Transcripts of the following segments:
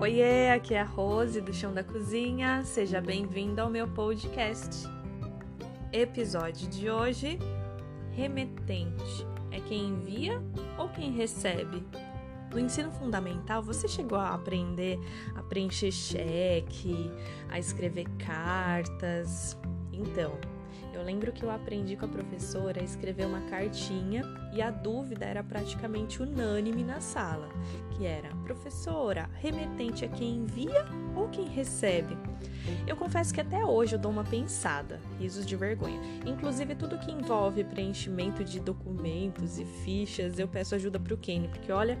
Oiê, aqui é a Rose do Chão da Cozinha. Seja bem-vindo ao meu podcast. Episódio de hoje: remetente é quem envia ou quem recebe? No ensino fundamental, você chegou a aprender a preencher cheque, a escrever cartas? Então, eu lembro que eu aprendi com a professora a escrever uma cartinha e a dúvida era praticamente unânime na sala, que era: professora, remetente é quem envia ou quem recebe? Eu confesso que até hoje eu dou uma pensada, risos de vergonha. Inclusive, tudo que envolve preenchimento de documentos e fichas, eu peço ajuda para o Kenny, porque olha.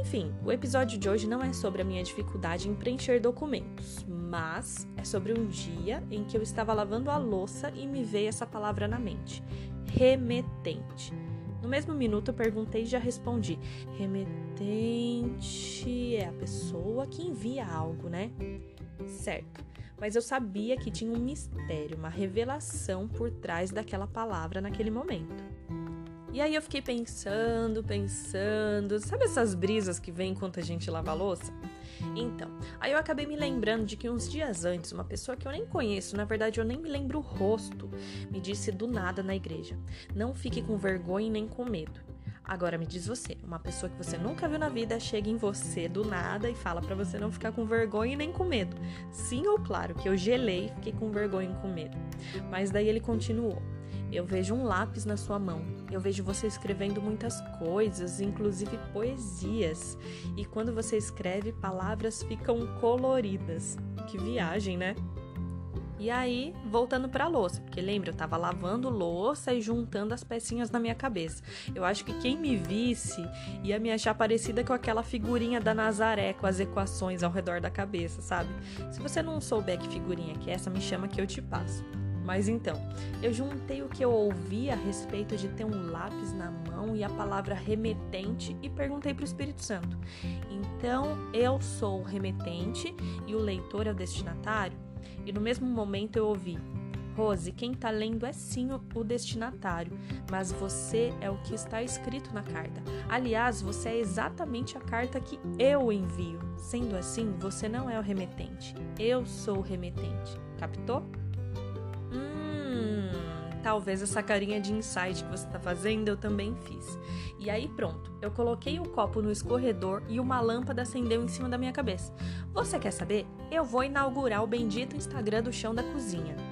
Enfim, o episódio de hoje não é sobre a minha dificuldade em preencher documentos, mas é sobre um dia em que eu estava lavando a louça e me veio essa palavra na mente: remetente. No mesmo minuto eu perguntei e já respondi: remetente é a pessoa que envia algo, né? Certo. Mas eu sabia que tinha um mistério, uma revelação por trás daquela palavra naquele momento. E aí eu fiquei pensando, pensando, sabe essas brisas que vêm enquanto a gente lava a louça? Então, aí eu acabei me lembrando de que uns dias antes, uma pessoa que eu nem conheço, na verdade eu nem me lembro o rosto, me disse do nada na igreja: Não fique com vergonha nem com medo. Agora me diz você, uma pessoa que você nunca viu na vida chega em você do nada e fala para você não ficar com vergonha nem com medo. Sim ou claro que eu gelei, fiquei com vergonha e com medo. Mas daí ele continuou. Eu vejo um lápis na sua mão. Eu vejo você escrevendo muitas coisas, inclusive poesias. E quando você escreve, palavras ficam coloridas. Que viagem, né? E aí, voltando para a louça, porque lembra, eu estava lavando louça e juntando as pecinhas na minha cabeça. Eu acho que quem me visse ia me achar parecida com aquela figurinha da Nazaré com as equações ao redor da cabeça, sabe? Se você não souber que figurinha que é essa, me chama que eu te passo. Mas então, eu juntei o que eu ouvi a respeito de ter um lápis na mão e a palavra remetente e perguntei para o Espírito Santo. Então, eu sou o remetente e o leitor é o destinatário? E no mesmo momento eu ouvi: Rose, quem está lendo é sim o destinatário, mas você é o que está escrito na carta. Aliás, você é exatamente a carta que eu envio. Sendo assim, você não é o remetente. Eu sou o remetente. Captou? Talvez essa carinha de insight que você está fazendo eu também fiz. E aí pronto, eu coloquei o copo no escorredor e uma lâmpada acendeu em cima da minha cabeça. Você quer saber? Eu vou inaugurar o bendito Instagram do chão da cozinha.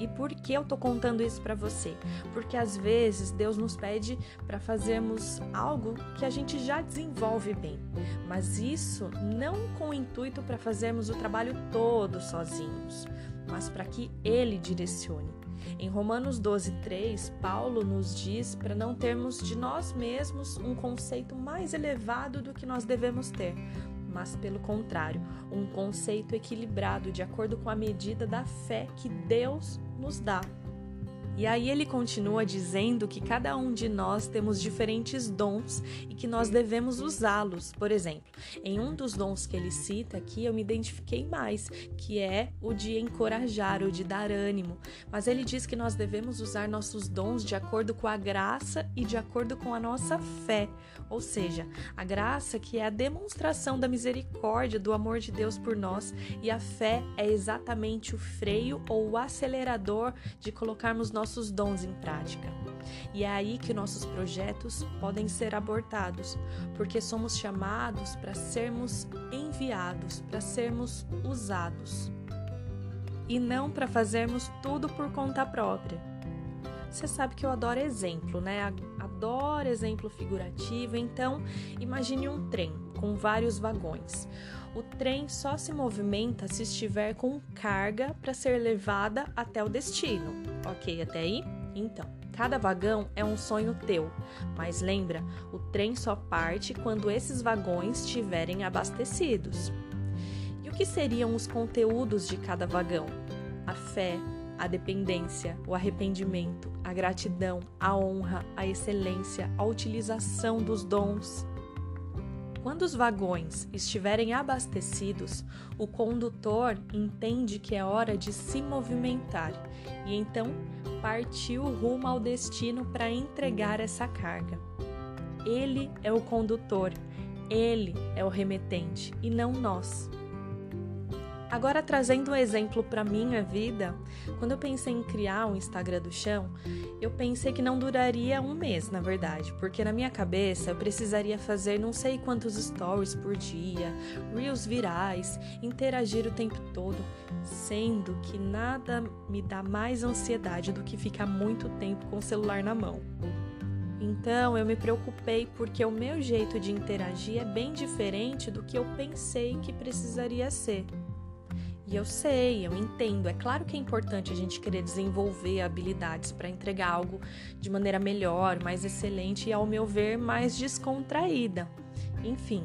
E por que eu tô contando isso para você? Porque às vezes Deus nos pede para fazermos algo que a gente já desenvolve bem, mas isso não com o intuito para fazermos o trabalho todo sozinhos, mas para que ele direcione. Em Romanos 12, 3, Paulo nos diz para não termos de nós mesmos um conceito mais elevado do que nós devemos ter, mas pelo contrário, um conceito equilibrado de acordo com a medida da fé que Deus nos dá. E aí ele continua dizendo que cada um de nós temos diferentes dons e que nós devemos usá-los. Por exemplo, em um dos dons que ele cita aqui, eu me identifiquei mais, que é o de encorajar, o de dar ânimo. Mas ele diz que nós devemos usar nossos dons de acordo com a graça e de acordo com a nossa fé. Ou seja, a graça que é a demonstração da misericórdia, do amor de Deus por nós, e a fé é exatamente o freio ou o acelerador de colocarmos nossos dons em prática. E é aí que nossos projetos podem ser abortados, porque somos chamados para sermos enviados, para sermos usados. E não para fazermos tudo por conta própria. Você sabe que eu adoro exemplo, né? Adoro exemplo figurativo. Então, imagine um trem com vários vagões. O trem só se movimenta se estiver com carga para ser levada até o destino. Ok, até aí? Então, cada vagão é um sonho teu, mas lembra, o trem só parte quando esses vagões estiverem abastecidos. E o que seriam os conteúdos de cada vagão? A fé, a dependência, o arrependimento, a gratidão, a honra, a excelência, a utilização dos dons. Quando os vagões estiverem abastecidos, o condutor entende que é hora de se movimentar e então partiu rumo ao destino para entregar essa carga. Ele é o condutor, Ele é o remetente e não nós. Agora, trazendo um exemplo para minha vida, quando eu pensei em criar um Instagram do chão, eu pensei que não duraria um mês, na verdade, porque na minha cabeça eu precisaria fazer não sei quantos stories por dia, reels virais, interagir o tempo todo, sendo que nada me dá mais ansiedade do que ficar muito tempo com o celular na mão. Então eu me preocupei porque o meu jeito de interagir é bem diferente do que eu pensei que precisaria ser. E eu sei, eu entendo. É claro que é importante a gente querer desenvolver habilidades para entregar algo de maneira melhor, mais excelente e, ao meu ver, mais descontraída. Enfim,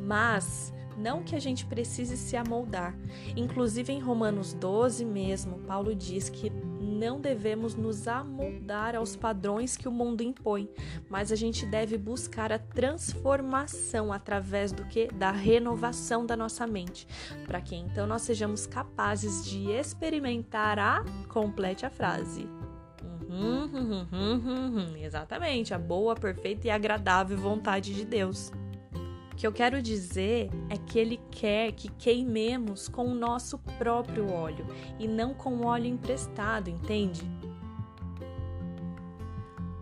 mas não que a gente precise se amoldar. Inclusive em Romanos 12 mesmo, Paulo diz que não devemos nos amoldar aos padrões que o mundo impõe, mas a gente deve buscar a transformação através do que da renovação da nossa mente, para que então nós sejamos capazes de experimentar a complete a frase. Uhum, uhum, uhum, exatamente, a boa, perfeita e agradável vontade de Deus. O que eu quero dizer é que ele quer que queimemos com o nosso próprio óleo e não com óleo emprestado, entende?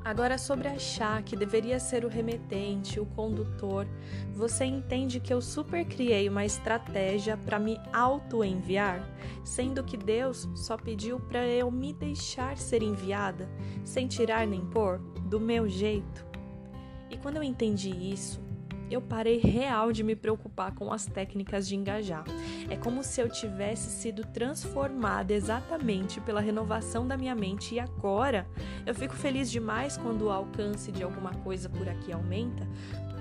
Agora, sobre achar que deveria ser o remetente, o condutor, você entende que eu super criei uma estratégia para me auto-enviar, sendo que Deus só pediu para eu me deixar ser enviada, sem tirar nem pôr, do meu jeito. E quando eu entendi isso, eu parei real de me preocupar com as técnicas de engajar. É como se eu tivesse sido transformada exatamente pela renovação da minha mente e agora eu fico feliz demais quando o alcance de alguma coisa por aqui aumenta,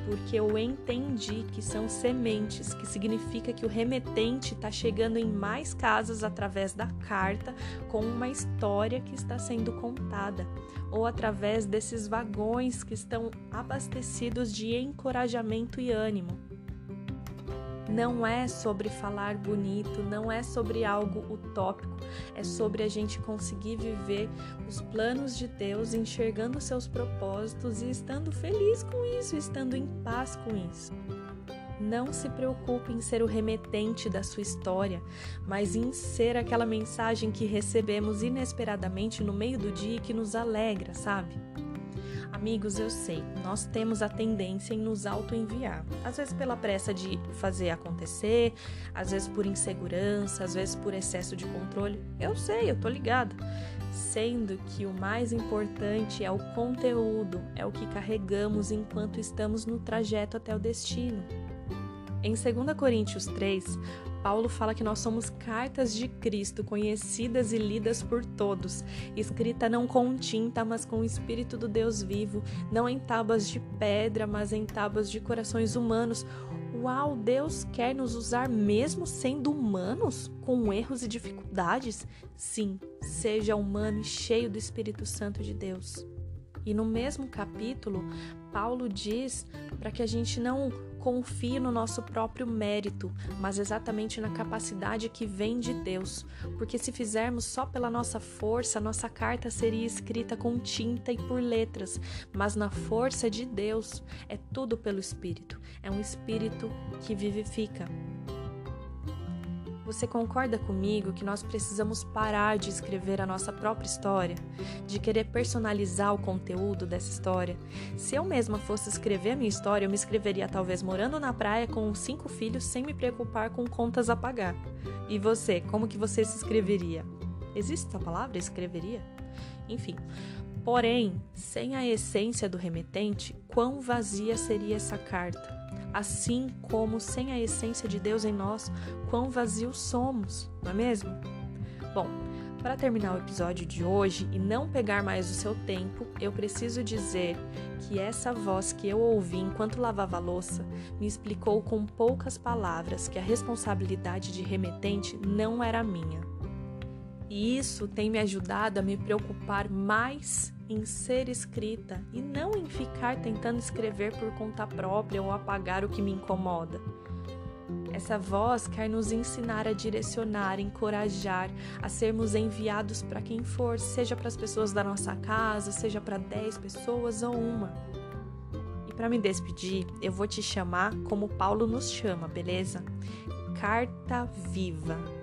porque eu entendi que são sementes, que significa que o remetente está chegando em mais casas através da carta com uma história que está sendo contada, ou através desses vagões que estão abastecidos de encorajamento e ânimo. Não é sobre falar bonito, não é sobre algo utópico, é sobre a gente conseguir viver os planos de Deus, enxergando seus propósitos e estando feliz com isso, estando em paz com isso. Não se preocupe em ser o remetente da sua história, mas em ser aquela mensagem que recebemos inesperadamente no meio do dia e que nos alegra, sabe? Amigos, eu sei, nós temos a tendência em nos auto-enviar. Às vezes pela pressa de fazer acontecer, às vezes por insegurança, às vezes por excesso de controle. Eu sei, eu tô ligado. Sendo que o mais importante é o conteúdo, é o que carregamos enquanto estamos no trajeto até o destino. Em 2 Coríntios 3, Paulo fala que nós somos cartas de Cristo, conhecidas e lidas por todos, escrita não com tinta, mas com o Espírito do Deus vivo, não em tábuas de pedra, mas em tábuas de corações humanos. Uau, Deus quer nos usar mesmo sendo humanos, com erros e dificuldades? Sim, seja humano e cheio do Espírito Santo de Deus. E no mesmo capítulo, Paulo diz para que a gente não confie no nosso próprio mérito, mas exatamente na capacidade que vem de Deus. Porque se fizermos só pela nossa força, nossa carta seria escrita com tinta e por letras, mas na força de Deus é tudo pelo Espírito. É um Espírito que vivifica. Você concorda comigo que nós precisamos parar de escrever a nossa própria história, de querer personalizar o conteúdo dessa história? Se eu mesma fosse escrever a minha história, eu me escreveria talvez morando na praia com cinco filhos sem me preocupar com contas a pagar. E você, como que você se escreveria? Existe essa palavra, escreveria? Enfim, Porém, sem a essência do remetente, quão vazia seria essa carta? Assim como sem a essência de Deus em nós, quão vazios somos, não é mesmo? Bom, para terminar o episódio de hoje e não pegar mais o seu tempo, eu preciso dizer que essa voz que eu ouvi enquanto lavava louça me explicou com poucas palavras que a responsabilidade de remetente não era minha. E isso tem me ajudado a me preocupar mais em ser escrita e não em ficar tentando escrever por conta própria ou apagar o que me incomoda. Essa voz quer nos ensinar a direcionar, encorajar, a sermos enviados para quem for, seja para as pessoas da nossa casa, seja para 10 pessoas ou uma para me despedir, eu vou te chamar como Paulo nos chama, beleza? Carta viva.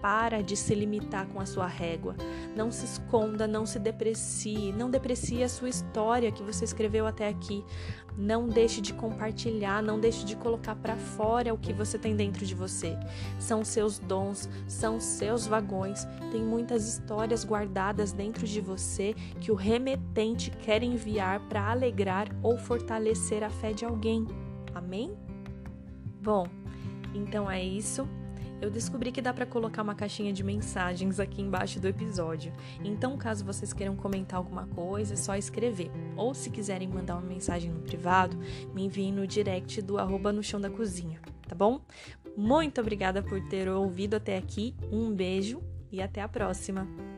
Para de se limitar com a sua régua. Não se esconda, não se deprecie, não deprecie a sua história que você escreveu até aqui. Não deixe de compartilhar, não deixe de colocar para fora o que você tem dentro de você. São seus dons, são seus vagões. Tem muitas histórias guardadas dentro de você que o remetente quer enviar para alegrar ou fortalecer a fé de alguém. Amém? Bom, então é isso eu descobri que dá para colocar uma caixinha de mensagens aqui embaixo do episódio. Então, caso vocês queiram comentar alguma coisa, é só escrever. Ou se quiserem mandar uma mensagem no privado, me enviem no direct do arroba no chão da cozinha, tá bom? Muito obrigada por ter ouvido até aqui. Um beijo e até a próxima!